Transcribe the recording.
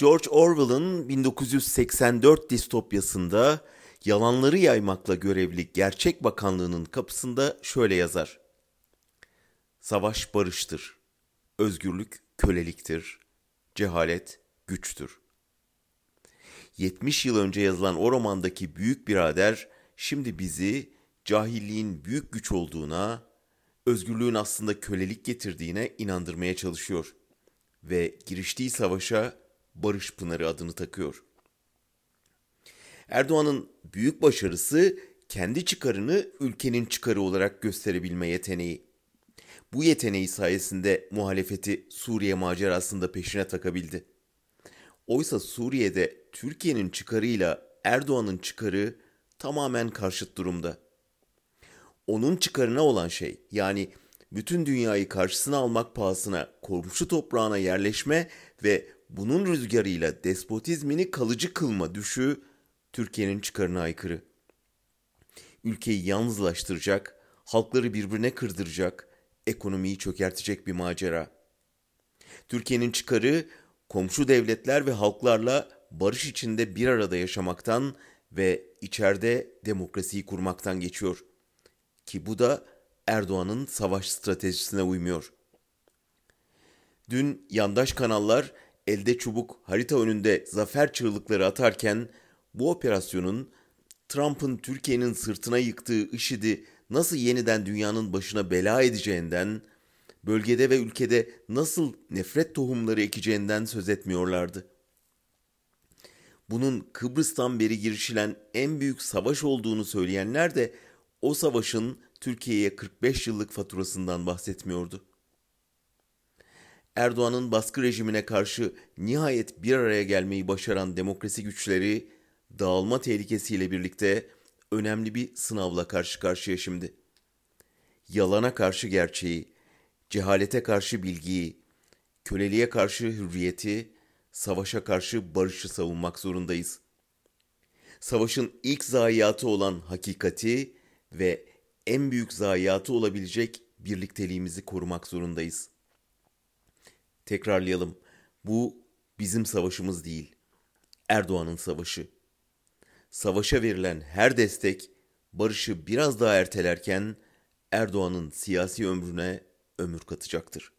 George Orwell'ın 1984 distopyasında yalanları yaymakla görevli Gerçek Bakanlığı'nın kapısında şöyle yazar. Savaş barıştır. Özgürlük köleliktir. Cehalet güçtür. 70 yıl önce yazılan o romandaki büyük birader şimdi bizi cahilliğin büyük güç olduğuna, özgürlüğün aslında kölelik getirdiğine inandırmaya çalışıyor ve giriştiği savaşa Barış Pınarı adını takıyor. Erdoğan'ın büyük başarısı kendi çıkarını ülkenin çıkarı olarak gösterebilme yeteneği. Bu yeteneği sayesinde muhalefeti Suriye macerasında peşine takabildi. Oysa Suriye'de Türkiye'nin çıkarıyla Erdoğan'ın çıkarı tamamen karşıt durumda. Onun çıkarına olan şey yani bütün dünyayı karşısına almak pahasına komşu toprağına yerleşme ve bunun rüzgarıyla despotizmini kalıcı kılma düşü Türkiye'nin çıkarına aykırı. Ülkeyi yalnızlaştıracak, halkları birbirine kırdıracak, ekonomiyi çökertecek bir macera. Türkiye'nin çıkarı komşu devletler ve halklarla barış içinde bir arada yaşamaktan ve içeride demokrasiyi kurmaktan geçiyor. Ki bu da Erdoğan'ın savaş stratejisine uymuyor. Dün yandaş kanallar elde çubuk harita önünde zafer çığlıkları atarken bu operasyonun Trump'ın Türkiye'nin sırtına yıktığı IŞİD'i nasıl yeniden dünyanın başına bela edeceğinden, bölgede ve ülkede nasıl nefret tohumları ekeceğinden söz etmiyorlardı. Bunun Kıbrıs'tan beri girişilen en büyük savaş olduğunu söyleyenler de o savaşın Türkiye'ye 45 yıllık faturasından bahsetmiyordu. Erdoğan'ın baskı rejimine karşı nihayet bir araya gelmeyi başaran demokrasi güçleri dağılma tehlikesiyle birlikte önemli bir sınavla karşı karşıya şimdi. Yalana karşı gerçeği, cehalete karşı bilgiyi, köleliğe karşı hürriyeti, savaşa karşı barışı savunmak zorundayız. Savaşın ilk zayiatı olan hakikati ve en büyük zayiatı olabilecek birlikteliğimizi korumak zorundayız. Tekrarlayalım. Bu bizim savaşımız değil. Erdoğan'ın savaşı. Savaşa verilen her destek barışı biraz daha ertelerken Erdoğan'ın siyasi ömrüne ömür katacaktır.